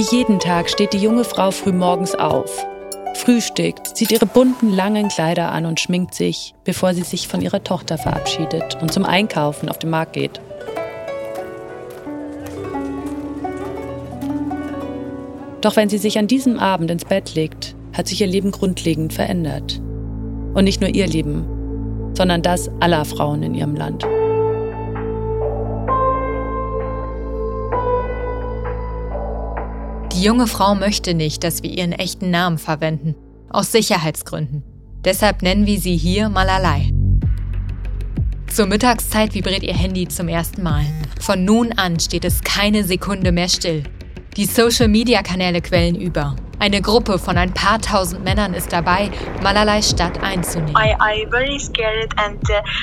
Wie jeden Tag steht die junge Frau früh morgens auf, frühstückt, zieht ihre bunten langen Kleider an und schminkt sich, bevor sie sich von ihrer Tochter verabschiedet und zum Einkaufen auf den Markt geht. Doch wenn sie sich an diesem Abend ins Bett legt, hat sich ihr Leben grundlegend verändert. Und nicht nur ihr Leben, sondern das aller Frauen in ihrem Land. Die junge Frau möchte nicht, dass wir ihren echten Namen verwenden, aus Sicherheitsgründen. Deshalb nennen wir sie hier Malalai. Zur Mittagszeit vibriert ihr Handy zum ersten Mal. Von nun an steht es keine Sekunde mehr still. Die Social-Media-Kanäle quellen über. Eine Gruppe von ein paar tausend Männern ist dabei, Malalai Stadt einzunehmen. Uh,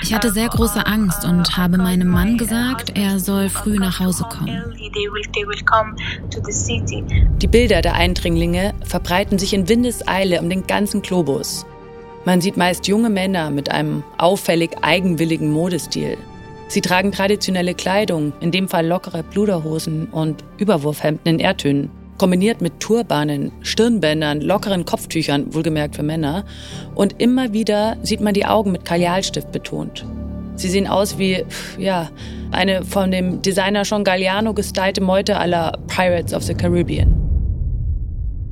ich hatte sehr große Angst und habe meinem Mann gesagt, er soll früh nach Hause kommen. Die Bilder der Eindringlinge verbreiten sich in Windeseile um den ganzen Globus. Man sieht meist junge Männer mit einem auffällig eigenwilligen Modestil. Sie tragen traditionelle Kleidung, in dem Fall lockere Bluderhosen und Überwurfhemden in Erdtönen kombiniert mit Turbanen, Stirnbändern, lockeren Kopftüchern, wohlgemerkt für Männer. Und immer wieder sieht man die Augen mit Kajalstift betont. Sie sehen aus wie, ja, eine von dem Designer Sean Galliano gestylte Meute aller Pirates of the Caribbean.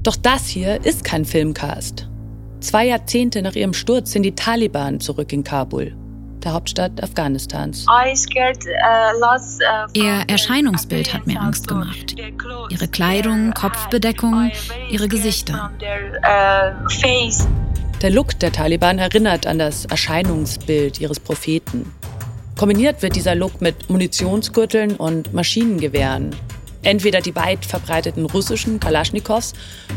Doch das hier ist kein Filmcast. Zwei Jahrzehnte nach ihrem Sturz sind die Taliban zurück in Kabul der Hauptstadt Afghanistans. Uh, Ihr Erscheinungsbild hat mir Angst gemacht. Ihre Kleidung, Kopfbedeckung, ihre Gesichter. Uh, der Look der Taliban erinnert an das Erscheinungsbild ihres Propheten. Kombiniert wird dieser Look mit Munitionsgürteln und Maschinengewehren. Entweder die weit verbreiteten russischen Kalaschnikows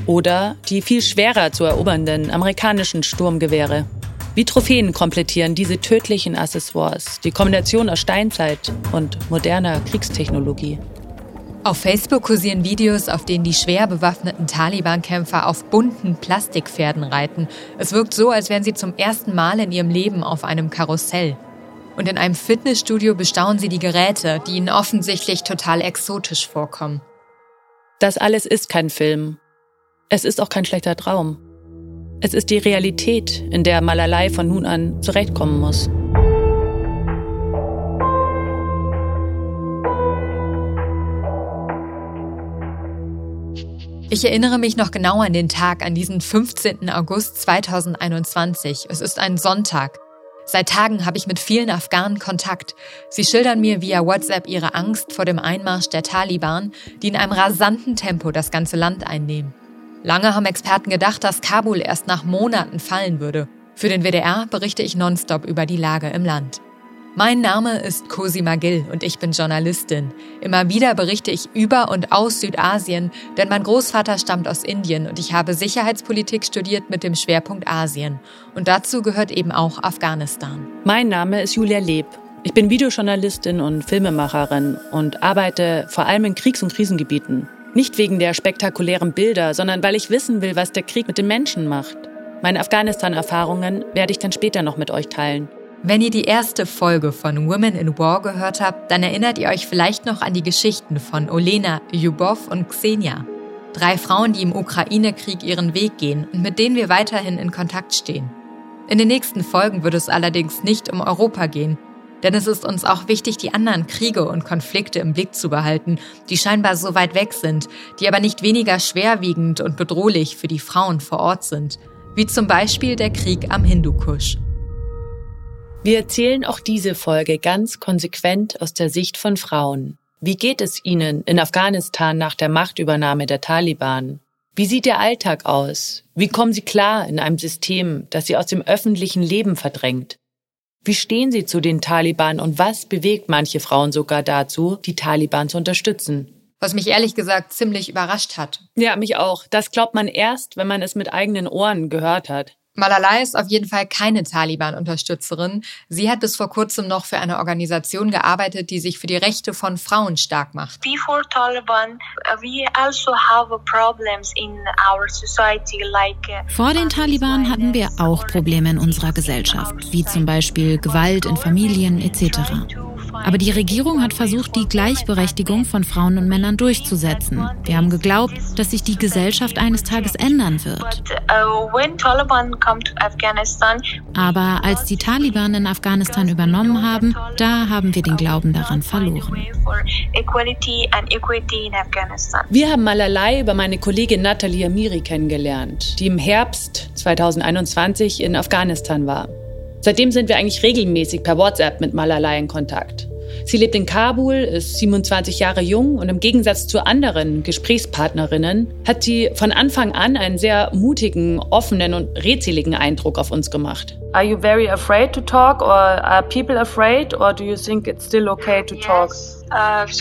oder die viel schwerer zu erobernden amerikanischen Sturmgewehre. Wie Trophäen komplettieren diese tödlichen Accessoires die Kombination aus Steinzeit und moderner Kriegstechnologie. Auf Facebook kursieren Videos, auf denen die schwer bewaffneten Taliban-Kämpfer auf bunten Plastikpferden reiten. Es wirkt so, als wären sie zum ersten Mal in ihrem Leben auf einem Karussell. Und in einem Fitnessstudio bestaunen sie die Geräte, die ihnen offensichtlich total exotisch vorkommen. Das alles ist kein Film. Es ist auch kein schlechter Traum. Es ist die Realität, in der Malalai von nun an zurechtkommen muss. Ich erinnere mich noch genau an den Tag, an diesen 15. August 2021. Es ist ein Sonntag. Seit Tagen habe ich mit vielen Afghanen Kontakt. Sie schildern mir via WhatsApp ihre Angst vor dem Einmarsch der Taliban, die in einem rasanten Tempo das ganze Land einnehmen. Lange haben Experten gedacht, dass Kabul erst nach Monaten fallen würde. Für den WDR berichte ich nonstop über die Lage im Land. Mein Name ist Cosima Gill und ich bin Journalistin. Immer wieder berichte ich über und aus Südasien, denn mein Großvater stammt aus Indien und ich habe Sicherheitspolitik studiert mit dem Schwerpunkt Asien. Und dazu gehört eben auch Afghanistan. Mein Name ist Julia Leb. Ich bin Videojournalistin und Filmemacherin und arbeite vor allem in Kriegs- und Krisengebieten. Nicht wegen der spektakulären Bilder, sondern weil ich wissen will, was der Krieg mit den Menschen macht. Meine Afghanistan-Erfahrungen werde ich dann später noch mit euch teilen. Wenn ihr die erste Folge von Women in War gehört habt, dann erinnert ihr euch vielleicht noch an die Geschichten von Olena, Yubov und Xenia. Drei Frauen, die im Ukraine-Krieg ihren Weg gehen und mit denen wir weiterhin in Kontakt stehen. In den nächsten Folgen wird es allerdings nicht um Europa gehen, denn es ist uns auch wichtig, die anderen Kriege und Konflikte im Blick zu behalten, die scheinbar so weit weg sind, die aber nicht weniger schwerwiegend und bedrohlich für die Frauen vor Ort sind, wie zum Beispiel der Krieg am Hindukusch. Wir erzählen auch diese Folge ganz konsequent aus der Sicht von Frauen. Wie geht es ihnen in Afghanistan nach der Machtübernahme der Taliban? Wie sieht der Alltag aus? Wie kommen sie klar in einem System, das sie aus dem öffentlichen Leben verdrängt? Wie stehen Sie zu den Taliban und was bewegt manche Frauen sogar dazu, die Taliban zu unterstützen? Was mich ehrlich gesagt ziemlich überrascht hat. Ja, mich auch. Das glaubt man erst, wenn man es mit eigenen Ohren gehört hat. Malala ist auf jeden Fall keine Taliban-Unterstützerin. Sie hat bis vor kurzem noch für eine Organisation gearbeitet, die sich für die Rechte von Frauen stark macht. Before Taliban, uh, we also have problems in our society like uh, Vor den Taliban hatten wir auch Probleme in unserer Gesellschaft, wie zum Beispiel Gewalt in Familien etc. Aber die Regierung hat versucht, die Gleichberechtigung von Frauen und Männern durchzusetzen. Wir haben geglaubt, dass sich die Gesellschaft eines Tages ändern wird. Aber als die Taliban in Afghanistan übernommen haben, da haben wir den Glauben daran verloren. Wir haben Malalai über meine Kollegin Nathalie Amiri kennengelernt, die im Herbst 2021 in Afghanistan war. Seitdem sind wir eigentlich regelmäßig per WhatsApp mit Malalai in Kontakt. Sie lebt in Kabul, ist 27 Jahre jung und im Gegensatz zu anderen Gesprächspartnerinnen hat sie von Anfang an einen sehr mutigen, offenen und redseligen Eindruck auf uns gemacht. Are you very afraid to talk or are people afraid or do you think it's still okay to talk? Uh, uh, uh,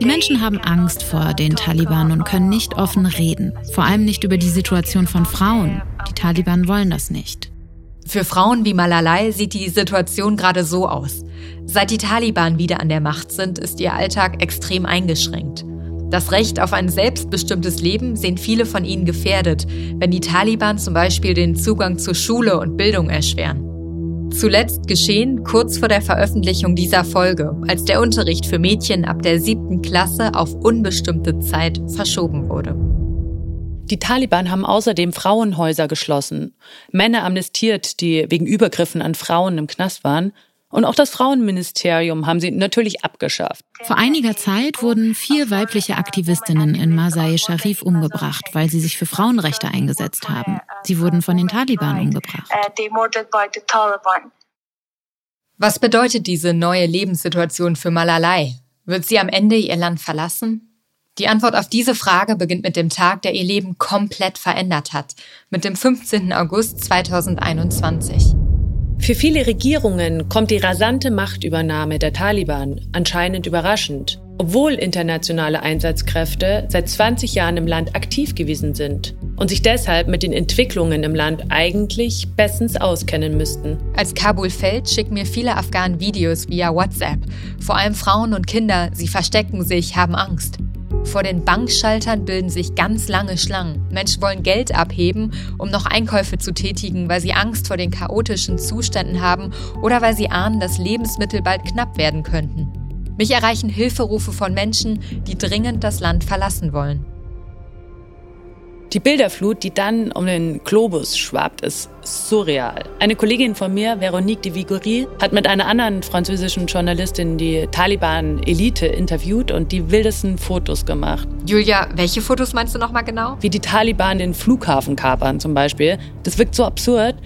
die Menschen haben Angst vor den Taliban und können nicht offen reden, vor allem nicht über die Situation von Frauen. Die Taliban wollen das nicht. Für Frauen wie Malalai sieht die Situation gerade so aus. Seit die Taliban wieder an der Macht sind, ist ihr Alltag extrem eingeschränkt. Das Recht auf ein selbstbestimmtes Leben sehen viele von ihnen gefährdet, wenn die Taliban zum Beispiel den Zugang zur Schule und Bildung erschweren. Zuletzt geschehen kurz vor der Veröffentlichung dieser Folge, als der Unterricht für Mädchen ab der siebten Klasse auf unbestimmte Zeit verschoben wurde. Die Taliban haben außerdem Frauenhäuser geschlossen, Männer amnestiert, die wegen Übergriffen an Frauen im Knast waren, und auch das Frauenministerium haben sie natürlich abgeschafft. Vor einiger Zeit wurden vier weibliche Aktivistinnen in Masai Sharif umgebracht, weil sie sich für Frauenrechte eingesetzt haben. Sie wurden von den Taliban umgebracht. Was bedeutet diese neue Lebenssituation für Malalai? Wird sie am Ende ihr Land verlassen? Die Antwort auf diese Frage beginnt mit dem Tag, der ihr Leben komplett verändert hat, mit dem 15. August 2021. Für viele Regierungen kommt die rasante Machtübernahme der Taliban anscheinend überraschend, obwohl internationale Einsatzkräfte seit 20 Jahren im Land aktiv gewesen sind und sich deshalb mit den Entwicklungen im Land eigentlich bestens auskennen müssten. Als Kabul fällt, schicken mir viele Afghanen Videos via WhatsApp. Vor allem Frauen und Kinder, sie verstecken sich, haben Angst. Vor den Bankschaltern bilden sich ganz lange Schlangen. Menschen wollen Geld abheben, um noch Einkäufe zu tätigen, weil sie Angst vor den chaotischen Zuständen haben oder weil sie ahnen, dass Lebensmittel bald knapp werden könnten. Mich erreichen Hilferufe von Menschen, die dringend das Land verlassen wollen. Die Bilderflut, die dann um den Globus schwabt, ist surreal. Eine Kollegin von mir, Veronique de Vigory, hat mit einer anderen französischen Journalistin die Taliban-Elite interviewt und die wildesten Fotos gemacht. Julia, welche Fotos meinst du nochmal genau? Wie die Taliban den Flughafen kapern zum Beispiel. Das wirkt so absurd.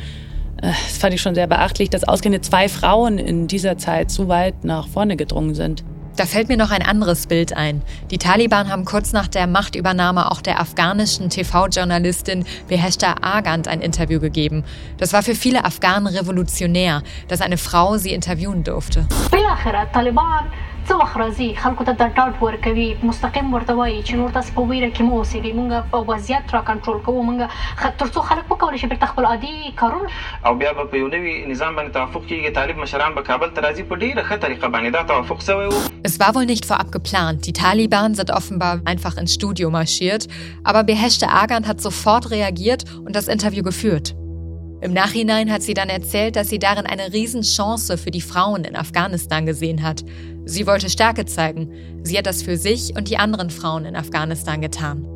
Äh, das fand ich schon sehr beachtlich, dass ausgerechnet zwei Frauen in dieser Zeit so weit nach vorne gedrungen sind. Da fällt mir noch ein anderes Bild ein. Die Taliban haben kurz nach der Machtübernahme auch der afghanischen TV-Journalistin Beheshta Agant ein Interview gegeben. Das war für viele Afghanen revolutionär, dass eine Frau sie interviewen durfte. څه وخت راځي خلکو ته د ډاډ ورکوي مستقیم ورته وایي چې نور تاسو په ویره کې مو اوسېږئ مونږ وضعیت را کنټرول کوو مونږ ترڅو خلک وکولای شي بیرته خپل عادي کارونه او بیا به په یو نوي نظام باندې توافق کیږي طالب مشران به کابل ته راځي په ډیره ښه طریقه باندې دا توافق شوی و Es war wohl nicht vorab geplant. Die Taliban sind offenbar einfach ins Studio marschiert, aber Beheshte Agan hat sofort reagiert und das Interview geführt. Im Nachhinein hat sie dann erzählt, dass sie darin eine Riesenchance für die Frauen in Afghanistan gesehen hat. Sie wollte Stärke zeigen. Sie hat das für sich und die anderen Frauen in Afghanistan getan.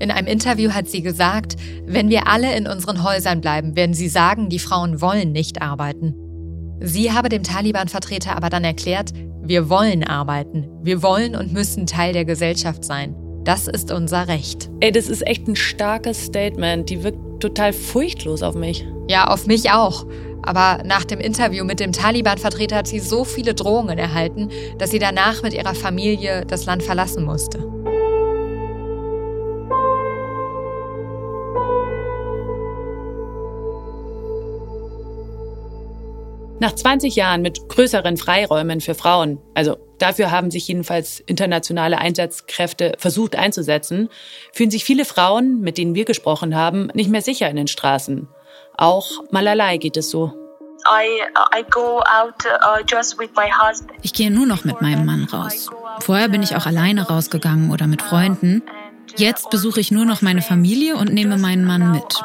In einem Interview hat sie gesagt, wenn wir alle in unseren Häusern bleiben, werden sie sagen, die Frauen wollen nicht arbeiten. Sie habe dem Taliban-Vertreter aber dann erklärt, wir wollen arbeiten, wir wollen und müssen Teil der Gesellschaft sein. Das ist unser Recht. Ey, das ist echt ein starkes Statement. Die wirkt total furchtlos auf mich. Ja, auf mich auch. Aber nach dem Interview mit dem Taliban-Vertreter hat sie so viele Drohungen erhalten, dass sie danach mit ihrer Familie das Land verlassen musste. Nach 20 Jahren mit größeren Freiräumen für Frauen, also dafür haben sich jedenfalls internationale Einsatzkräfte versucht einzusetzen, fühlen sich viele Frauen, mit denen wir gesprochen haben, nicht mehr sicher in den Straßen. Auch Malalai geht es so. Uh, ich gehe nur noch mit meinem Mann raus. Vorher bin ich auch alleine rausgegangen oder mit Freunden. Jetzt besuche ich nur noch meine Familie und nehme meinen Mann mit.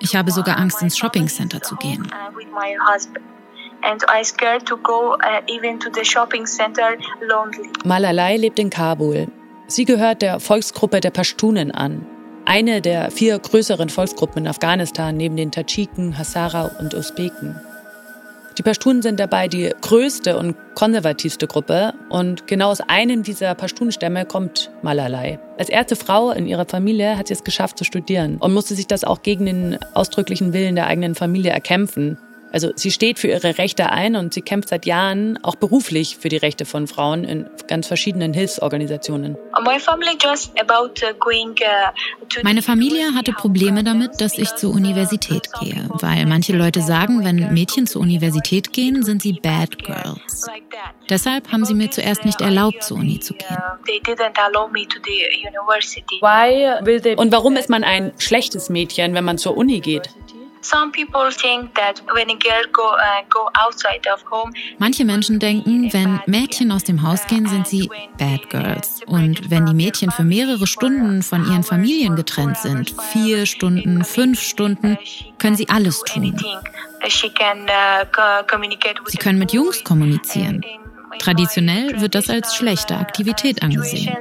Ich habe sogar Angst, ins Shoppingcenter zu gehen. And I scared to go uh, even to the shopping center lonely. Malalai lebt in Kabul. Sie gehört der Volksgruppe der Pashtunen an. Eine der vier größeren Volksgruppen in Afghanistan neben den Tadschiken, Hazara und Usbeken. Die Pashtunen sind dabei die größte und konservativste Gruppe und genau aus einem dieser Pashtunstämme kommt Malalai. Als erste Frau in ihrer Familie hat sie es geschafft zu studieren und musste sich das auch gegen den ausdrücklichen Willen der eigenen Familie erkämpfen. Also sie steht für ihre Rechte ein und sie kämpft seit Jahren auch beruflich für die Rechte von Frauen in ganz verschiedenen Hilfsorganisationen. Uh, Meine Familie hatte Probleme damit, dass ich zur Universität gehe, weil manche Leute sagen, wenn Mädchen zur Universität gehen, sind sie Bad Girls. Deshalb haben sie mir zuerst nicht erlaubt, zur Uni zu gehen. Und warum ist man ein schlechtes Mädchen, wenn man zur Uni geht? Manche Menschen denken, wenn Mädchen aus dem Haus gehen, sind sie Bad Girls. Und wenn die Mädchen für mehrere Stunden von ihren Familien getrennt sind, vier Stunden, fünf Stunden, können sie alles tun. Uh, sie können mit Jungs kommunizieren. Traditionell wird das als schlechte Aktivität angesehen.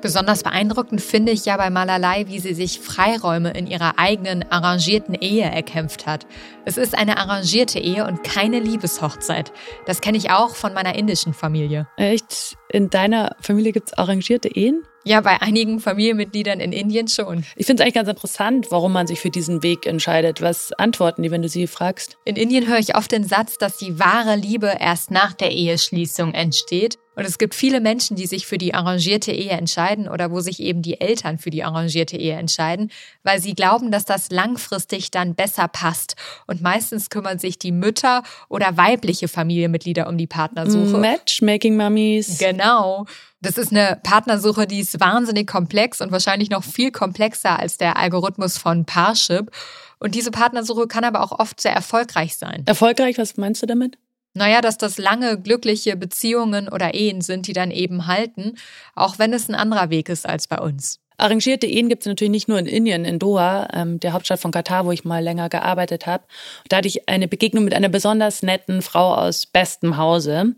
Besonders beeindruckend finde ich ja bei Malalai, wie sie sich Freiräume in ihrer eigenen arrangierten Ehe erkämpft hat. Es ist eine arrangierte Ehe und keine Liebeshochzeit. Das kenne ich auch von meiner indischen Familie. Echt? In deiner Familie gibt es arrangierte Ehen? Ja, bei einigen Familienmitgliedern in Indien schon. Ich finde es eigentlich ganz interessant, warum man sich für diesen Weg entscheidet. Was antworten die, wenn du sie fragst? In Indien höre ich oft den Satz, dass die wahre Liebe erst nach der Eheschließung entsteht. Und es gibt viele Menschen, die sich für die arrangierte Ehe entscheiden oder wo sich eben die Eltern für die arrangierte Ehe entscheiden, weil sie glauben, dass das langfristig dann besser passt. Und meistens kümmern sich die Mütter oder weibliche Familienmitglieder um die Partnersuche. Matchmaking Mummies. Genau. Das ist eine Partnersuche, die ist wahnsinnig komplex und wahrscheinlich noch viel komplexer als der Algorithmus von Parship. Und diese Partnersuche kann aber auch oft sehr erfolgreich sein. Erfolgreich, was meinst du damit? Naja, dass das lange glückliche Beziehungen oder Ehen sind, die dann eben halten, auch wenn es ein anderer Weg ist als bei uns. Arrangierte Ehen gibt es natürlich nicht nur in Indien, in Doha, ähm, der Hauptstadt von Katar, wo ich mal länger gearbeitet habe. Da hatte ich eine Begegnung mit einer besonders netten Frau aus bestem Hause.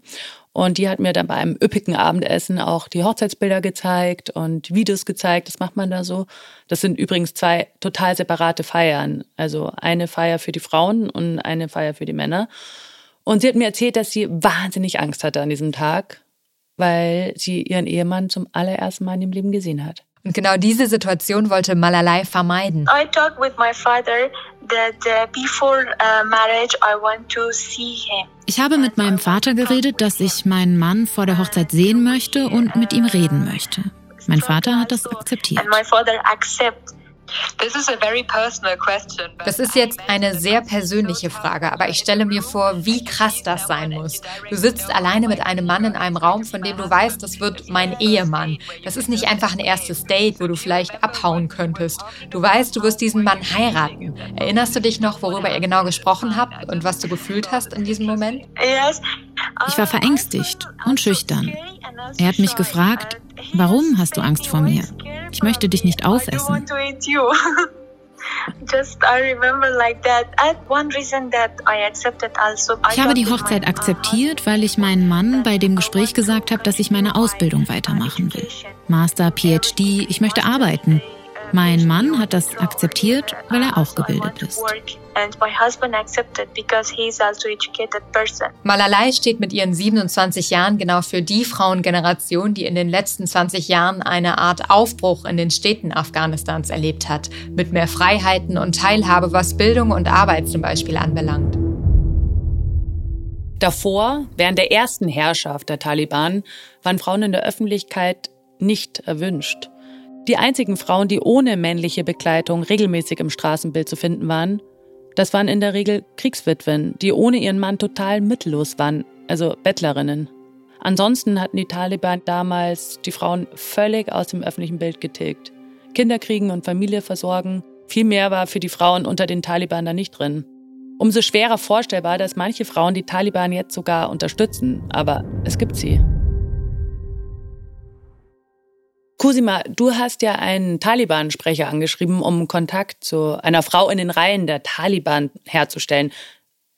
Und die hat mir dann bei einem üppigen Abendessen auch die Hochzeitsbilder gezeigt und Videos gezeigt. Das macht man da so. Das sind übrigens zwei total separate Feiern. Also eine Feier für die Frauen und eine Feier für die Männer. Und sie hat mir erzählt, dass sie wahnsinnig Angst hatte an diesem Tag, weil sie ihren Ehemann zum allerersten Mal in ihrem Leben gesehen hat. Und genau diese Situation wollte Malalai vermeiden. I talked with my father that uh, before uh, marriage I want to see him. Ich habe mit meinem Vater geredet, dass ich meinen Mann vor der Hochzeit sehen möchte und mit ihm reden möchte. Mein Vater hat das akzeptiert. And my father accept das ist jetzt eine sehr persönliche Frage, aber ich stelle mir vor, wie krass das sein muss. Du sitzt alleine mit einem Mann in einem Raum, von dem du weißt, das wird mein Ehemann. Das ist nicht einfach ein erstes Date, wo du vielleicht abhauen könntest. Du weißt, du wirst diesen Mann heiraten. Erinnerst du dich noch, worüber ihr genau gesprochen habt und was du gefühlt hast in diesem Moment? Ich war verängstigt und schüchtern. Er hat mich gefragt, warum hast du Angst vor mir? Ich möchte dich nicht aufessen. Also, ich habe die Hochzeit akzeptiert, weil ich meinen Mann bei dem Gespräch gesagt habe, dass ich meine Ausbildung weitermachen will. Master, PhD, ich möchte arbeiten. Mein Mann hat das akzeptiert, weil er auch gebildet ist. Also Malalai steht mit ihren 27 Jahren genau für die Frauengeneration, die in den letzten 20 Jahren eine Art Aufbruch in den Städten Afghanistans erlebt hat, mit mehr Freiheiten und Teilhabe, was Bildung und Arbeit zum Beispiel anbelangt. Davor, während der ersten Herrschaft der Taliban, waren Frauen in der Öffentlichkeit nicht erwünscht. Die einzigen Frauen, die ohne männliche Begleitung regelmäßig im Straßenbild zu finden waren, das waren in der Regel Kriegswitwen, die ohne ihren Mann total mittellos waren, also Bettlerinnen. Ansonsten hatten die Taliban damals die Frauen völlig aus dem öffentlichen Bild getilgt. Kinder kriegen und Familie versorgen, viel mehr war für die Frauen unter den Taliban da nicht drin. Umso schwerer vorstellbar, dass manche Frauen die Taliban jetzt sogar unterstützen, aber es gibt sie. Kusima, du hast ja einen Taliban-Sprecher angeschrieben, um Kontakt zu einer Frau in den Reihen der Taliban herzustellen.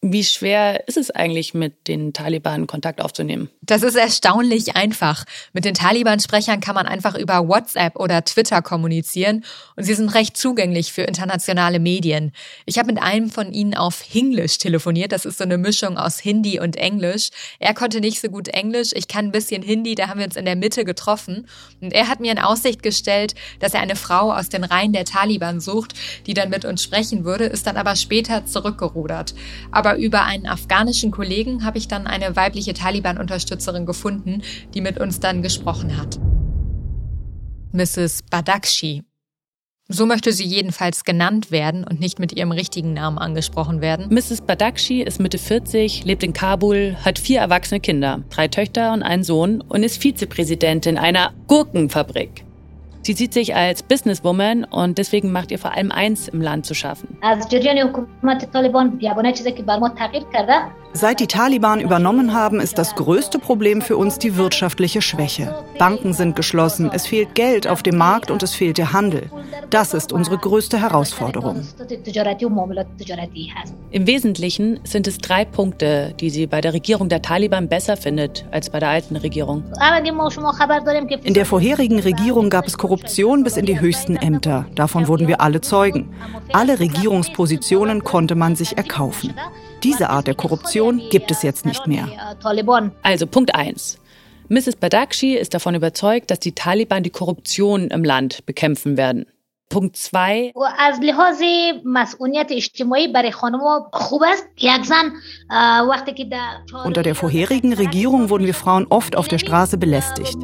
Wie schwer ist es eigentlich, mit den Taliban Kontakt aufzunehmen? Das ist erstaunlich einfach. Mit den Taliban-Sprechern kann man einfach über WhatsApp oder Twitter kommunizieren und sie sind recht zugänglich für internationale Medien. Ich habe mit einem von ihnen auf Hinglish telefoniert. Das ist so eine Mischung aus Hindi und Englisch. Er konnte nicht so gut Englisch, ich kann ein bisschen Hindi, da haben wir uns in der Mitte getroffen. Und er hat mir in Aussicht gestellt, dass er eine Frau aus den Reihen der Taliban sucht, die dann mit uns sprechen würde, ist dann aber später zurückgerudert. Aber aber über einen afghanischen Kollegen habe ich dann eine weibliche Taliban-Unterstützerin gefunden, die mit uns dann gesprochen hat. Mrs. Badakshi. So möchte sie jedenfalls genannt werden und nicht mit ihrem richtigen Namen angesprochen werden. Mrs. Badakshi ist Mitte 40, lebt in Kabul, hat vier erwachsene Kinder, drei Töchter und einen Sohn und ist Vizepräsidentin einer Gurkenfabrik. Sie sieht sich als Businesswoman und deswegen macht ihr vor allem eins im Land zu schaffen. Seit die Taliban übernommen haben, ist das größte Problem für uns die wirtschaftliche Schwäche. Banken sind geschlossen, es fehlt Geld auf dem Markt und es fehlt der Handel. Das ist unsere größte Herausforderung. Im Wesentlichen sind es drei Punkte, die sie bei der Regierung der Taliban besser findet als bei der alten Regierung. In der vorherigen Regierung gab es Korruption bis in die höchsten Ämter. Davon wurden wir alle Zeugen. Alle Regierungspositionen konnte man sich erkaufen. Diese Art der Korruption gibt es jetzt nicht mehr. Also Punkt 1. Mrs. Badakshi ist davon überzeugt, dass die Taliban die Korruption im Land bekämpfen werden. Punkt 2. Unter der vorherigen Regierung wurden wir Frauen oft auf der Straße belästigt.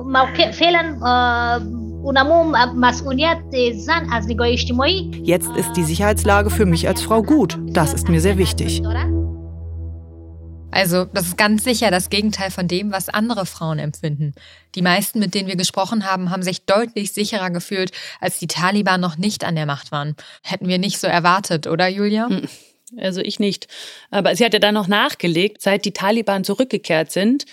Jetzt ist die Sicherheitslage für mich als Frau gut. Das ist mir sehr wichtig. Also das ist ganz sicher das Gegenteil von dem, was andere Frauen empfinden. Die meisten, mit denen wir gesprochen haben, haben sich deutlich sicherer gefühlt, als die Taliban noch nicht an der Macht waren. Hätten wir nicht so erwartet, oder Julia? Hm, also ich nicht. Aber sie hat ja dann noch nachgelegt, seit die Taliban zurückgekehrt sind,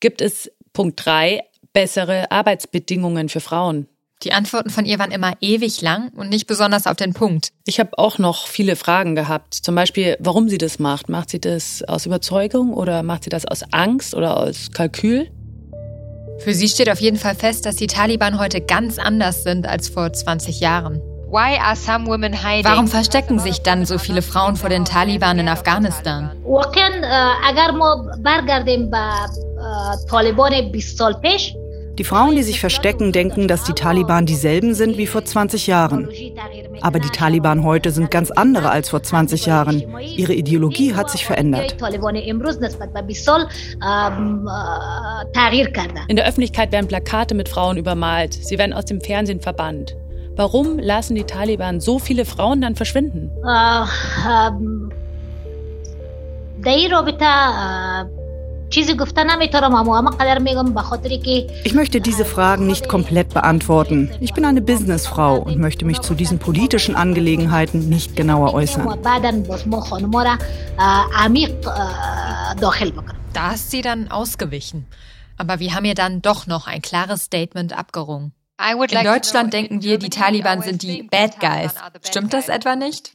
gibt es Punkt drei bessere Arbeitsbedingungen für Frauen. Die Antworten von ihr waren immer ewig lang und nicht besonders auf den Punkt. Ich habe auch noch viele Fragen gehabt. Zum Beispiel, warum sie das macht. Macht sie das aus Überzeugung oder macht sie das aus Angst oder aus Kalkül? Für sie steht auf jeden Fall fest, dass die Taliban heute ganz anders sind als vor 20 Jahren. Warum verstecken sich dann so viele Frauen vor den Taliban in Afghanistan? Die Frauen, die sich verstecken, denken, dass die Taliban dieselben sind wie vor 20 Jahren. Aber die Taliban heute sind ganz andere als vor 20 Jahren. Ihre Ideologie hat sich verändert. In der Öffentlichkeit werden Plakate mit Frauen übermalt. Sie werden aus dem Fernsehen verbannt. Warum lassen die Taliban so viele Frauen dann verschwinden? Uh, um, ich möchte diese Fragen nicht komplett beantworten. Ich bin eine Businessfrau und möchte mich zu diesen politischen Angelegenheiten nicht genauer äußern. Da ist sie dann ausgewichen. Aber wir haben ihr dann doch noch ein klares Statement abgerungen. In Deutschland denken wir, die Taliban sind die Bad Guys. Stimmt das etwa nicht?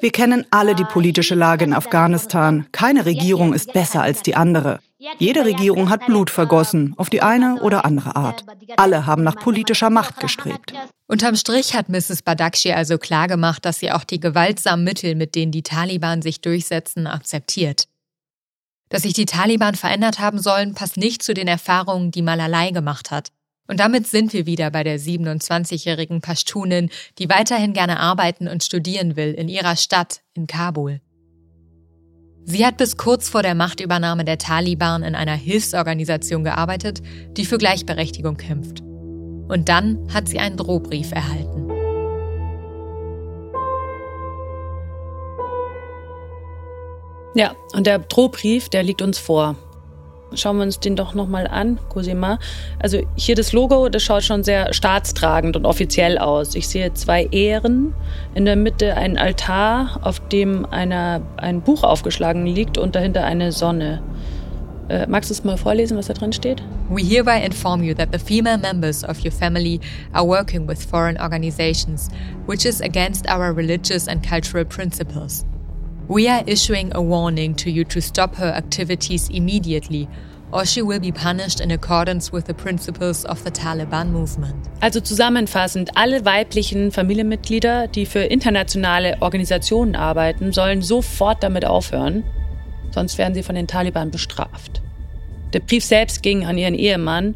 Wir kennen alle die politische Lage in Afghanistan. Keine Regierung ist besser als die andere. Jede Regierung hat Blut vergossen, auf die eine oder andere Art. Alle haben nach politischer Macht gestrebt. Unterm Strich hat Mrs. Badakshi also klargemacht, dass sie auch die gewaltsamen Mittel, mit denen die Taliban sich durchsetzen, akzeptiert. Dass sich die Taliban verändert haben sollen, passt nicht zu den Erfahrungen, die Malalai gemacht hat. Und damit sind wir wieder bei der 27-jährigen Pashtunin, die weiterhin gerne arbeiten und studieren will in ihrer Stadt in Kabul. Sie hat bis kurz vor der Machtübernahme der Taliban in einer Hilfsorganisation gearbeitet, die für Gleichberechtigung kämpft. Und dann hat sie einen Drohbrief erhalten. Ja, und der Drohbrief, der liegt uns vor. Schauen wir uns den doch nochmal an, Cosima. Also hier das Logo, das schaut schon sehr staatstragend und offiziell aus. Ich sehe zwei Ehren, in der Mitte ein Altar, auf dem einer, ein Buch aufgeschlagen liegt und dahinter eine Sonne. Äh, magst du es mal vorlesen, was da drin steht? We hereby inform you that the female members of your family are working with foreign organizations, which is against our religious and cultural principles. We are issuing a warning to you to stop her activities immediately or she will be punished in accordance with the principles of the Taliban movement. Also zusammenfassend, alle weiblichen Familienmitglieder, die für internationale Organisationen arbeiten, sollen sofort damit aufhören, sonst werden sie von den Taliban bestraft. Der Brief selbst ging an ihren Ehemann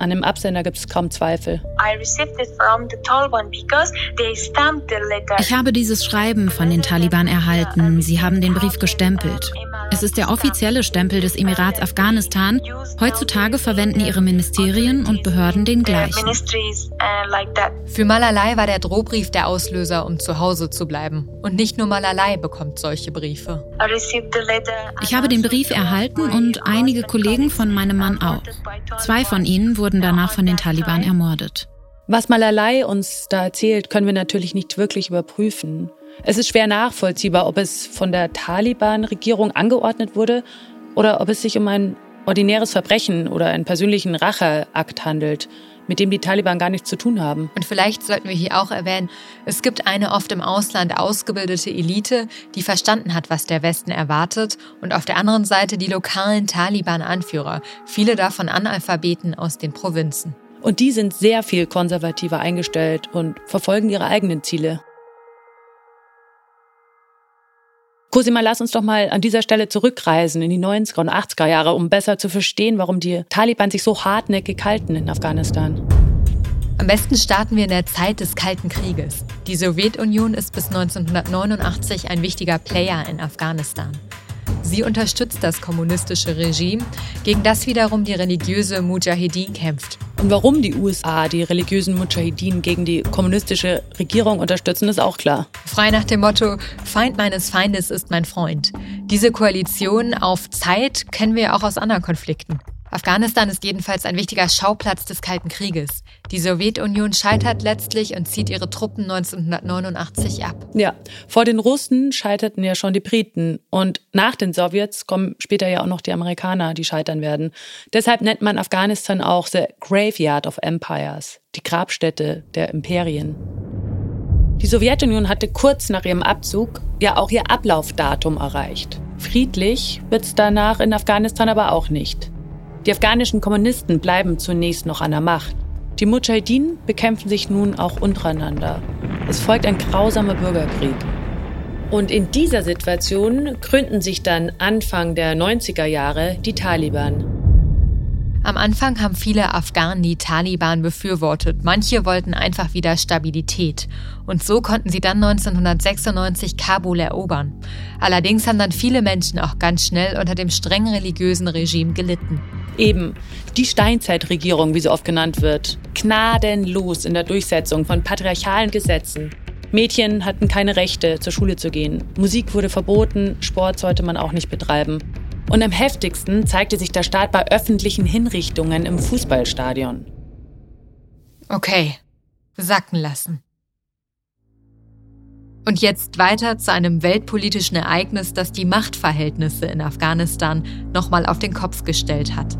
an dem Absender gibt es kaum Zweifel. Ich habe dieses Schreiben von den Taliban erhalten. Sie haben den Brief gestempelt. Es ist der offizielle Stempel des Emirats Afghanistan. Heutzutage verwenden ihre Ministerien und Behörden den gleichen. Für Malalai war der Drohbrief der Auslöser, um zu Hause zu bleiben. Und nicht nur Malalai bekommt solche Briefe. Ich habe den Brief erhalten und einige Kollegen von meinem Mann auch. Zwei von ihnen wurden danach von den Taliban ermordet. Was Malalai uns da erzählt, können wir natürlich nicht wirklich überprüfen. Es ist schwer nachvollziehbar, ob es von der Taliban-Regierung angeordnet wurde oder ob es sich um ein ordinäres Verbrechen oder einen persönlichen Racheakt handelt, mit dem die Taliban gar nichts zu tun haben. Und vielleicht sollten wir hier auch erwähnen, es gibt eine oft im Ausland ausgebildete Elite, die verstanden hat, was der Westen erwartet, und auf der anderen Seite die lokalen Taliban-Anführer, viele davon Analphabeten aus den Provinzen. Und die sind sehr viel konservativer eingestellt und verfolgen ihre eigenen Ziele. Cosima, lass uns doch mal an dieser Stelle zurückreisen in die 90er und 80er Jahre, um besser zu verstehen, warum die Taliban sich so hartnäckig halten in Afghanistan. Am besten starten wir in der Zeit des Kalten Krieges. Die Sowjetunion ist bis 1989 ein wichtiger Player in Afghanistan. Sie unterstützt das kommunistische Regime, gegen das wiederum die religiöse Mujahedin kämpft. Und warum die USA die religiösen Mujahedin gegen die kommunistische Regierung unterstützen, ist auch klar. Frei nach dem Motto, Feind meines Feindes ist mein Freund. Diese Koalition auf Zeit kennen wir auch aus anderen Konflikten. Afghanistan ist jedenfalls ein wichtiger Schauplatz des Kalten Krieges. Die Sowjetunion scheitert letztlich und zieht ihre Truppen 1989 ab. Ja, vor den Russen scheiterten ja schon die Briten und nach den Sowjets kommen später ja auch noch die Amerikaner, die scheitern werden. Deshalb nennt man Afghanistan auch The Graveyard of Empires, die Grabstätte der Imperien. Die Sowjetunion hatte kurz nach ihrem Abzug ja auch ihr Ablaufdatum erreicht. Friedlich wird's danach in Afghanistan aber auch nicht. Die afghanischen Kommunisten bleiben zunächst noch an der Macht. Die Mujahideen bekämpfen sich nun auch untereinander. Es folgt ein grausamer Bürgerkrieg. Und in dieser Situation gründen sich dann Anfang der 90er Jahre die Taliban. Am Anfang haben viele Afghanen die Taliban befürwortet. Manche wollten einfach wieder Stabilität. Und so konnten sie dann 1996 Kabul erobern. Allerdings haben dann viele Menschen auch ganz schnell unter dem streng religiösen Regime gelitten. Eben die Steinzeitregierung, wie sie oft genannt wird, gnadenlos in der Durchsetzung von patriarchalen Gesetzen. Mädchen hatten keine Rechte, zur Schule zu gehen. Musik wurde verboten, Sport sollte man auch nicht betreiben. Und am heftigsten zeigte sich der Staat bei öffentlichen Hinrichtungen im Fußballstadion. Okay, sacken lassen. Und jetzt weiter zu einem weltpolitischen Ereignis, das die Machtverhältnisse in Afghanistan nochmal auf den Kopf gestellt hat.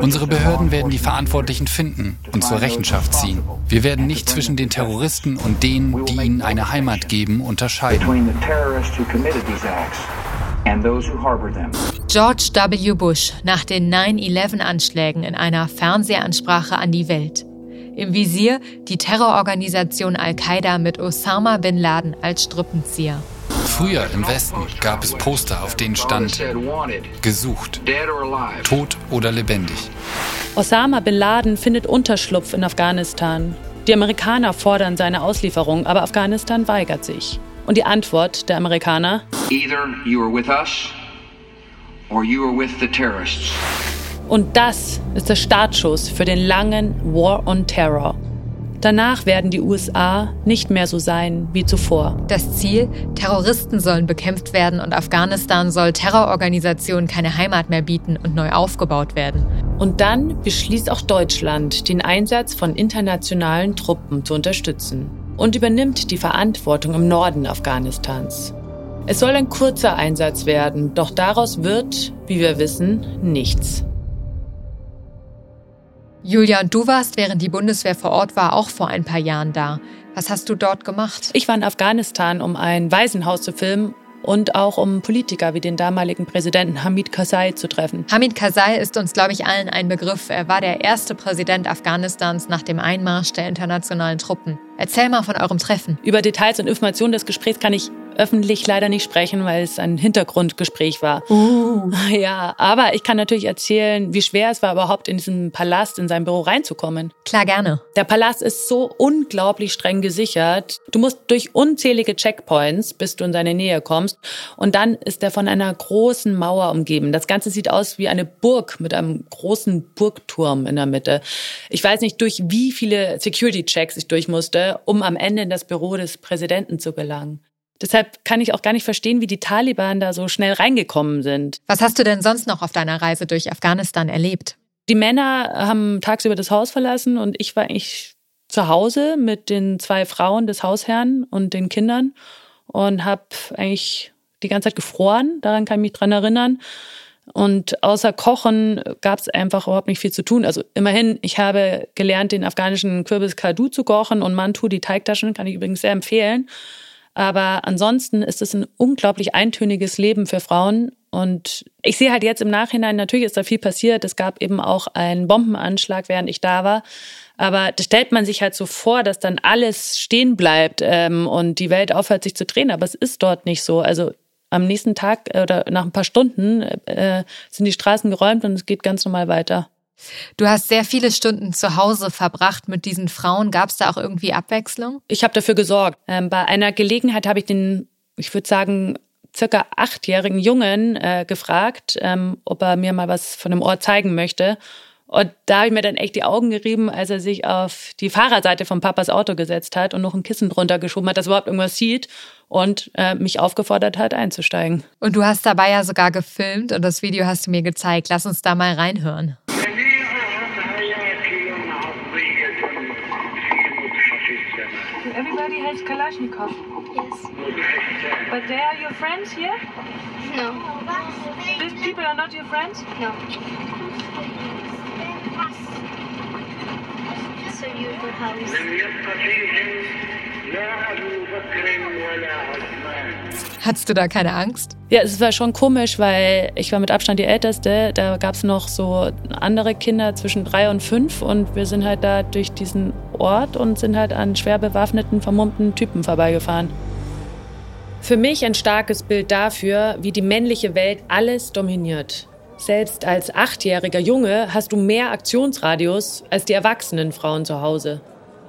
Unsere Behörden werden die Verantwortlichen finden und zur Rechenschaft ziehen. Wir werden nicht zwischen den Terroristen und denen, die ihnen eine Heimat geben, unterscheiden. George W. Bush nach den 9-11-Anschlägen in einer Fernsehansprache an die Welt. Im Visier die Terrororganisation Al-Qaida mit Osama bin Laden als Strippenzieher. Früher im Westen gab es Poster, auf denen stand gesucht, tot oder lebendig. Osama bin Laden findet Unterschlupf in Afghanistan. Die Amerikaner fordern seine Auslieferung, aber Afghanistan weigert sich. Und die Antwort der Amerikaner? Either you are with us or you are with the terrorists. Und das ist der Startschuss für den langen War on Terror. Danach werden die USA nicht mehr so sein wie zuvor. Das Ziel, Terroristen sollen bekämpft werden und Afghanistan soll Terrororganisationen keine Heimat mehr bieten und neu aufgebaut werden. Und dann beschließt auch Deutschland, den Einsatz von internationalen Truppen zu unterstützen und übernimmt die Verantwortung im Norden Afghanistans. Es soll ein kurzer Einsatz werden, doch daraus wird, wie wir wissen, nichts. Julia, und du warst, während die Bundeswehr vor Ort war, auch vor ein paar Jahren da. Was hast du dort gemacht? Ich war in Afghanistan, um ein Waisenhaus zu filmen und auch um Politiker wie den damaligen Präsidenten Hamid Karzai zu treffen. Hamid Karzai ist uns, glaube ich, allen ein Begriff. Er war der erste Präsident Afghanistans nach dem Einmarsch der internationalen Truppen. Erzähl mal von eurem Treffen. Über Details und Informationen des Gesprächs kann ich öffentlich leider nicht sprechen, weil es ein Hintergrundgespräch war. Uh. Ja, aber ich kann natürlich erzählen, wie schwer es war, überhaupt in diesen Palast, in sein Büro reinzukommen. Klar, gerne. Der Palast ist so unglaublich streng gesichert. Du musst durch unzählige Checkpoints, bis du in seine Nähe kommst. Und dann ist er von einer großen Mauer umgeben. Das Ganze sieht aus wie eine Burg mit einem großen Burgturm in der Mitte. Ich weiß nicht, durch wie viele Security-Checks ich durch musste, um am Ende in das Büro des Präsidenten zu gelangen. Deshalb kann ich auch gar nicht verstehen, wie die Taliban da so schnell reingekommen sind. Was hast du denn sonst noch auf deiner Reise durch Afghanistan erlebt? Die Männer haben tagsüber das Haus verlassen und ich war eigentlich zu Hause mit den zwei Frauen des Hausherrn und den Kindern und habe eigentlich die ganze Zeit gefroren. Daran kann ich mich dran erinnern. Und außer Kochen gab es einfach überhaupt nicht viel zu tun. Also immerhin, ich habe gelernt, den afghanischen Kürbis Kadu zu kochen und Mantu, die Teigtaschen, kann ich übrigens sehr empfehlen. Aber ansonsten ist es ein unglaublich eintöniges Leben für Frauen. Und ich sehe halt jetzt im Nachhinein, natürlich ist da viel passiert. Es gab eben auch einen Bombenanschlag, während ich da war. Aber da stellt man sich halt so vor, dass dann alles stehen bleibt ähm, und die Welt aufhört, sich zu drehen. Aber es ist dort nicht so. Also am nächsten Tag oder nach ein paar Stunden äh, sind die Straßen geräumt und es geht ganz normal weiter. Du hast sehr viele Stunden zu Hause verbracht mit diesen Frauen. Gab es da auch irgendwie Abwechslung? Ich habe dafür gesorgt. Ähm, bei einer Gelegenheit habe ich den, ich würde sagen, circa achtjährigen Jungen äh, gefragt, ähm, ob er mir mal was von dem Ort zeigen möchte. Und da habe ich mir dann echt die Augen gerieben, als er sich auf die Fahrerseite von Papas Auto gesetzt hat und noch ein Kissen drunter geschoben hat, dass er überhaupt irgendwas sieht und äh, mich aufgefordert hat, einzusteigen. Und du hast dabei ja sogar gefilmt und das Video hast du mir gezeigt. Lass uns da mal reinhören. Everybody has Kalashnikov. Yes. But they are your friends here? No. These people are not your friends? No. So you house. Hattest du da keine Angst? Ja, es war schon komisch, weil ich war mit Abstand die Älteste. Da gab es noch so andere Kinder zwischen drei und fünf und wir sind halt da durch diesen Ort und sind halt an schwer bewaffneten, vermummten Typen vorbeigefahren. Für mich ein starkes Bild dafür, wie die männliche Welt alles dominiert. Selbst als achtjähriger Junge hast du mehr Aktionsradius als die erwachsenen Frauen zu Hause.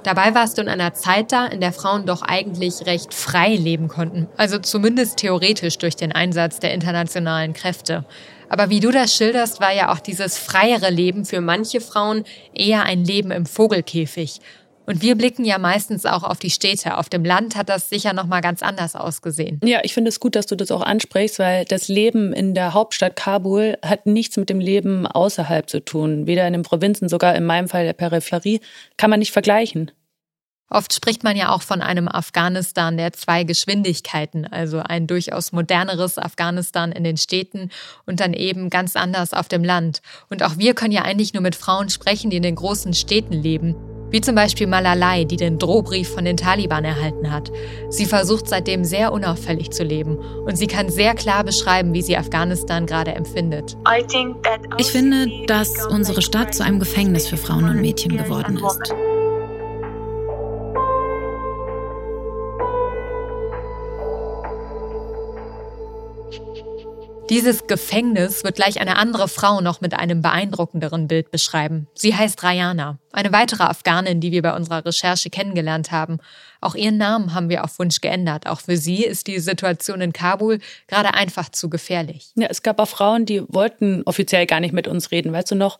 Dabei warst du in einer Zeit da, in der Frauen doch eigentlich recht frei leben konnten. Also zumindest theoretisch durch den Einsatz der internationalen Kräfte. Aber wie du das schilderst, war ja auch dieses freiere Leben für manche Frauen eher ein Leben im Vogelkäfig. Und wir blicken ja meistens auch auf die Städte. Auf dem Land hat das sicher noch mal ganz anders ausgesehen. Ja, ich finde es gut, dass du das auch ansprichst, weil das Leben in der Hauptstadt Kabul hat nichts mit dem Leben außerhalb zu tun. Weder in den Provinzen, sogar in meinem Fall der Peripherie, kann man nicht vergleichen. Oft spricht man ja auch von einem Afghanistan der zwei Geschwindigkeiten, also ein durchaus moderneres Afghanistan in den Städten und dann eben ganz anders auf dem Land. Und auch wir können ja eigentlich nur mit Frauen sprechen, die in den großen Städten leben. Wie zum Beispiel Malalai, die den Drohbrief von den Taliban erhalten hat. Sie versucht seitdem sehr unauffällig zu leben und sie kann sehr klar beschreiben, wie sie Afghanistan gerade empfindet. Ich finde, dass unsere Stadt zu einem Gefängnis für Frauen und Mädchen geworden ist. Dieses Gefängnis wird gleich eine andere Frau noch mit einem beeindruckenderen Bild beschreiben. Sie heißt Rayana, eine weitere Afghanin, die wir bei unserer Recherche kennengelernt haben. Auch ihren Namen haben wir auf Wunsch geändert. Auch für sie ist die Situation in Kabul gerade einfach zu gefährlich. Ja, es gab auch Frauen, die wollten offiziell gar nicht mit uns reden. Weißt du noch,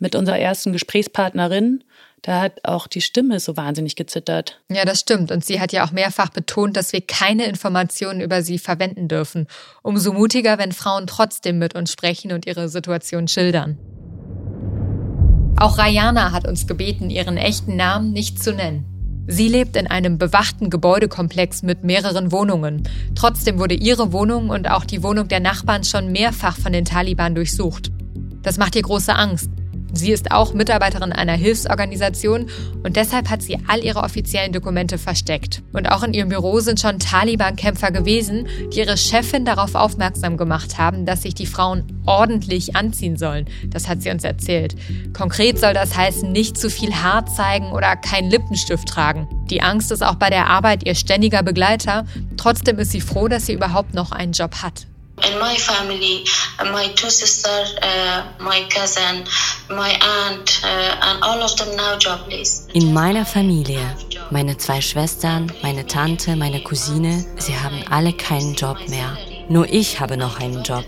mit unserer ersten Gesprächspartnerin, da hat auch die Stimme so wahnsinnig gezittert. Ja, das stimmt. Und sie hat ja auch mehrfach betont, dass wir keine Informationen über sie verwenden dürfen. Umso mutiger, wenn Frauen trotzdem mit uns sprechen und ihre Situation schildern. Auch Rayana hat uns gebeten, ihren echten Namen nicht zu nennen. Sie lebt in einem bewachten Gebäudekomplex mit mehreren Wohnungen. Trotzdem wurde ihre Wohnung und auch die Wohnung der Nachbarn schon mehrfach von den Taliban durchsucht. Das macht ihr große Angst. Sie ist auch Mitarbeiterin einer Hilfsorganisation und deshalb hat sie all ihre offiziellen Dokumente versteckt. Und auch in ihrem Büro sind schon Taliban-Kämpfer gewesen, die ihre Chefin darauf aufmerksam gemacht haben, dass sich die Frauen ordentlich anziehen sollen. Das hat sie uns erzählt. Konkret soll das heißen, nicht zu viel Haar zeigen oder keinen Lippenstift tragen. Die Angst ist auch bei der Arbeit ihr ständiger Begleiter. Trotzdem ist sie froh, dass sie überhaupt noch einen Job hat. In my family, uh, my two sisters, uh, my cousin, my aunt, uh, and all of them now jobless. In meiner Familie, meine zwei Schwestern, meine Tante, meine Cousine, sie haben alle keinen Job mehr. Nur ich habe noch einen Job.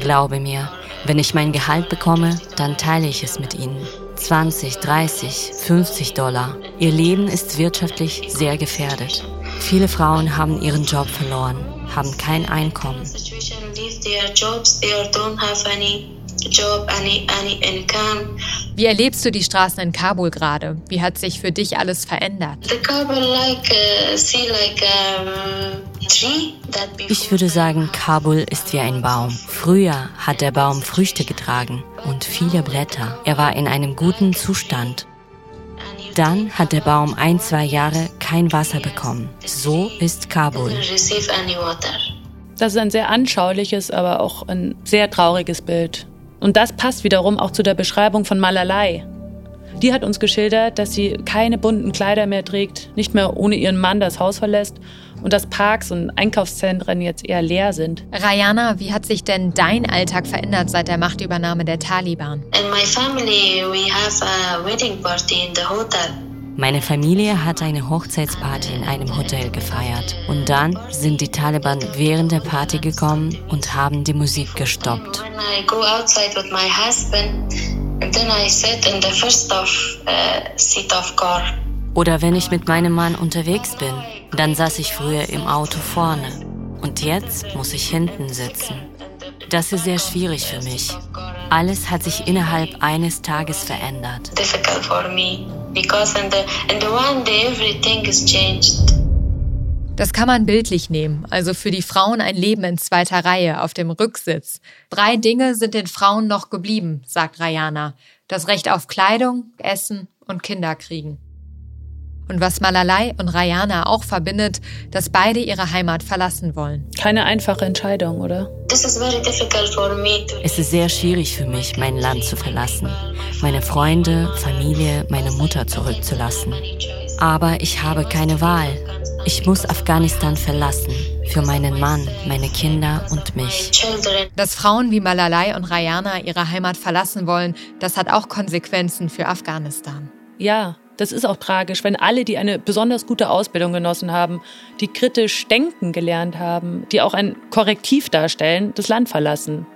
Glaube mir, wenn ich mein Gehalt bekomme, dann teile ich es mit ihnen. 20, 30, 50 Dollar. Ihr Leben ist wirtschaftlich sehr gefährdet. Viele Frauen haben ihren Job verloren, haben kein Einkommen their jobs. They don't have any job, any, any income. Wie erlebst du die Straßen in Kabul gerade? Wie hat sich für dich alles verändert? Uh, ich würde sagen, Kabul ist wie ein Baum. Früher hat der Baum Früchte getragen und viele Blätter. Er war in einem guten Zustand. Dann hat der Baum ein, zwei Jahre kein Wasser bekommen. So ist Kabul. Das ist ein sehr anschauliches, aber auch ein sehr trauriges Bild. Und das passt wiederum auch zu der Beschreibung von Malalai. Die hat uns geschildert, dass sie keine bunten Kleider mehr trägt, nicht mehr ohne ihren Mann das Haus verlässt und dass Parks und Einkaufszentren jetzt eher leer sind. Rayana, wie hat sich denn dein Alltag verändert seit der Machtübernahme der Taliban? In my family we have a wedding party in the hotel. Meine Familie hat eine Hochzeitsparty in einem Hotel gefeiert. Und dann sind die Taliban während der Party gekommen und haben die Musik gestoppt. Oder wenn ich mit meinem Mann unterwegs bin, dann saß ich früher im Auto vorne. Und jetzt muss ich hinten sitzen. Das ist sehr schwierig für mich. Alles hat sich innerhalb eines Tages verändert. Difficult for me because in the in the one day everything is changed. Das kann man bildlich nehmen, also für die Frauen ein Leben in zweiter Reihe auf dem Rücksitz. Drei Dinge sind den Frauen noch geblieben, sagt Rayana. Das Recht auf Kleidung, Essen und Kinder kriegen. Und was Malalai und Rayana auch verbindet, dass beide ihre Heimat verlassen wollen. Keine einfache Entscheidung, oder? Es ist sehr schwierig für mich, mein Land zu verlassen, meine Freunde, Familie, meine Mutter zurückzulassen. Aber ich habe keine Wahl. Ich muss Afghanistan verlassen. Für meinen Mann, meine Kinder und mich. Dass Frauen wie Malalai und Rayana ihre Heimat verlassen wollen, das hat auch Konsequenzen für Afghanistan. Ja, das ist auch tragisch, wenn alle, die eine besonders gute Ausbildung genossen haben, die kritisch denken gelernt haben, die auch ein Korrektiv darstellen, das Land verlassen.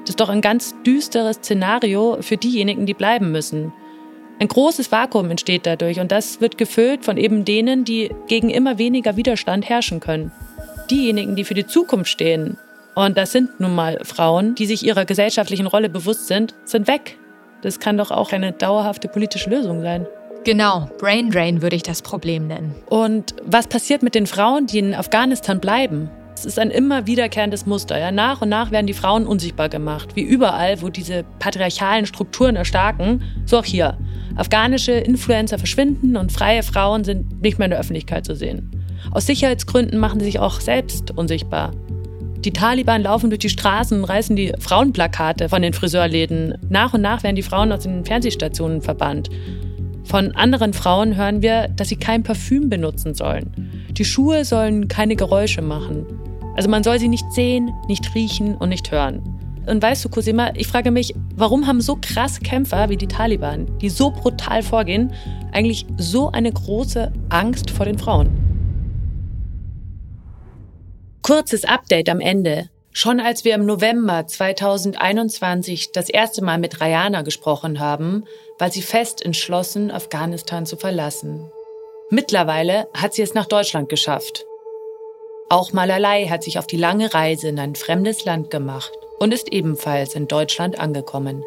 Das ist doch ein ganz düsteres Szenario für diejenigen, die bleiben müssen. Ein großes Vakuum entsteht dadurch und das wird gefüllt von eben denen, die gegen immer weniger Widerstand herrschen können. Diejenigen, die für die Zukunft stehen, und das sind nun mal Frauen, die sich ihrer gesellschaftlichen Rolle bewusst sind, sind weg. Das kann doch auch eine dauerhafte politische Lösung sein. Genau, Brain Drain würde ich das Problem nennen. Und was passiert mit den Frauen, die in Afghanistan bleiben? Es ist ein immer wiederkehrendes Muster. Ja? Nach und nach werden die Frauen unsichtbar gemacht. Wie überall, wo diese patriarchalen Strukturen erstarken, so auch hier. Afghanische Influencer verschwinden und freie Frauen sind nicht mehr in der Öffentlichkeit zu sehen. Aus Sicherheitsgründen machen sie sich auch selbst unsichtbar. Die Taliban laufen durch die Straßen und reißen die Frauenplakate von den Friseurläden. Nach und nach werden die Frauen aus den Fernsehstationen verbannt. Von anderen Frauen hören wir, dass sie kein Parfüm benutzen sollen. Die Schuhe sollen keine Geräusche machen. Also man soll sie nicht sehen, nicht riechen und nicht hören. Und weißt du, Cosima, ich frage mich, warum haben so krasse Kämpfer wie die Taliban, die so brutal vorgehen, eigentlich so eine große Angst vor den Frauen? Kurzes Update am Ende. Schon als wir im November 2021 das erste Mal mit Rayana gesprochen haben, war sie fest entschlossen, Afghanistan zu verlassen. Mittlerweile hat sie es nach Deutschland geschafft. Auch Malalai hat sich auf die lange Reise in ein fremdes Land gemacht und ist ebenfalls in Deutschland angekommen.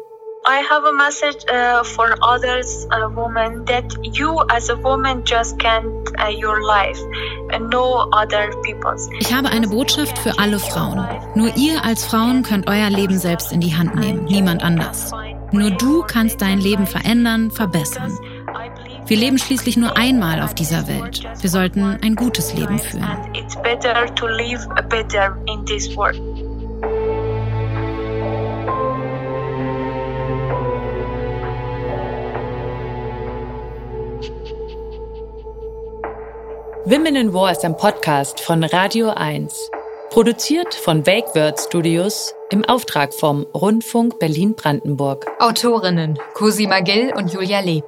I have a message uh, for others uh, women that you as a woman just can't uh, your life and no other people's. Ich habe eine Botschaft für alle Frauen. Nur ihr als Frauen könnt euer Leben selbst in die Hand nehmen, niemand anders. Nur du kannst dein Leben verändern, verbessern. Wir leben schließlich nur einmal auf dieser Welt. Wir sollten ein gutes Leben führen. Women in War ist ein Podcast von Radio 1. Produziert von Wake Word Studios im Auftrag vom Rundfunk Berlin-Brandenburg. Autorinnen Cosima Gill und Julia Leb.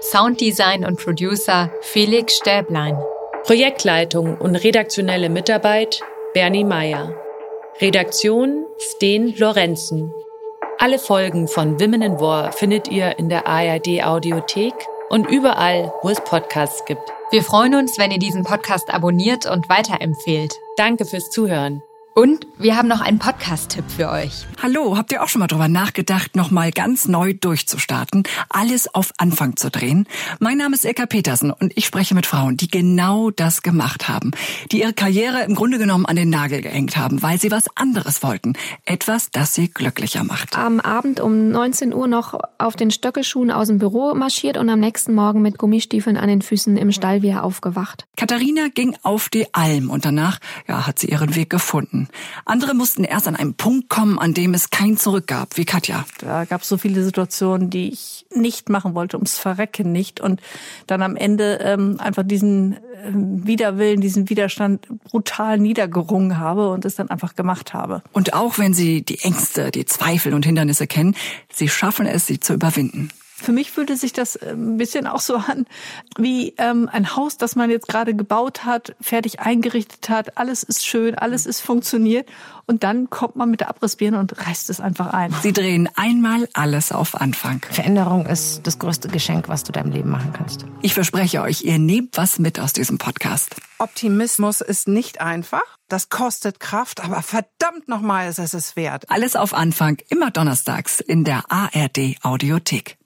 Sounddesign und Producer Felix Stäblein. Projektleitung und redaktionelle Mitarbeit Bernie Meyer. Redaktion Sten Lorenzen. Alle Folgen von Women in War findet ihr in der ARD Audiothek und überall, wo es Podcasts gibt. Wir freuen uns, wenn ihr diesen Podcast abonniert und weiterempfehlt. Danke fürs Zuhören. Und wir haben noch einen Podcast-Tipp für euch. Hallo, habt ihr auch schon mal drüber nachgedacht, nochmal ganz neu durchzustarten, alles auf Anfang zu drehen? Mein Name ist Eka Petersen und ich spreche mit Frauen, die genau das gemacht haben, die ihre Karriere im Grunde genommen an den Nagel gehängt haben, weil sie was anderes wollten, etwas, das sie glücklicher macht. Am Abend um 19 Uhr noch auf den Stöckelschuhen aus dem Büro marschiert und am nächsten Morgen mit Gummistiefeln an den Füßen im Stall wieder aufgewacht. Katharina ging auf die Alm und danach, ja, hat sie ihren Weg gefunden. Andere mussten erst an einen Punkt kommen, an dem es kein Zurück gab, wie Katja. Da gab es so viele Situationen, die ich nicht machen wollte, ums Verrecken nicht. Und dann am Ende ähm, einfach diesen äh, Widerwillen, diesen Widerstand brutal niedergerungen habe und es dann einfach gemacht habe. Und auch wenn sie die Ängste, die Zweifel und Hindernisse kennen, sie schaffen es, sie zu überwinden. Für mich fühlte sich das äh, ein bisschen auch so an wie ähm, ein Haus, das man jetzt gerade gebaut hat, fertig eingerichtet hat. Alles ist schön, alles ist funktioniert. Und dann kommt man mit der Abrissbirne und reißt es einfach ein. Sie drehen einmal alles auf Anfang. Veränderung ist das größte Geschenk, was du deinem Leben machen kannst. Ich verspreche euch, ihr nehmt was mit aus diesem Podcast. Optimismus ist nicht einfach. Das kostet Kraft, aber verdammt nochmal ist es es wert. Alles auf Anfang, immer donnerstags in der ARD Audiothek.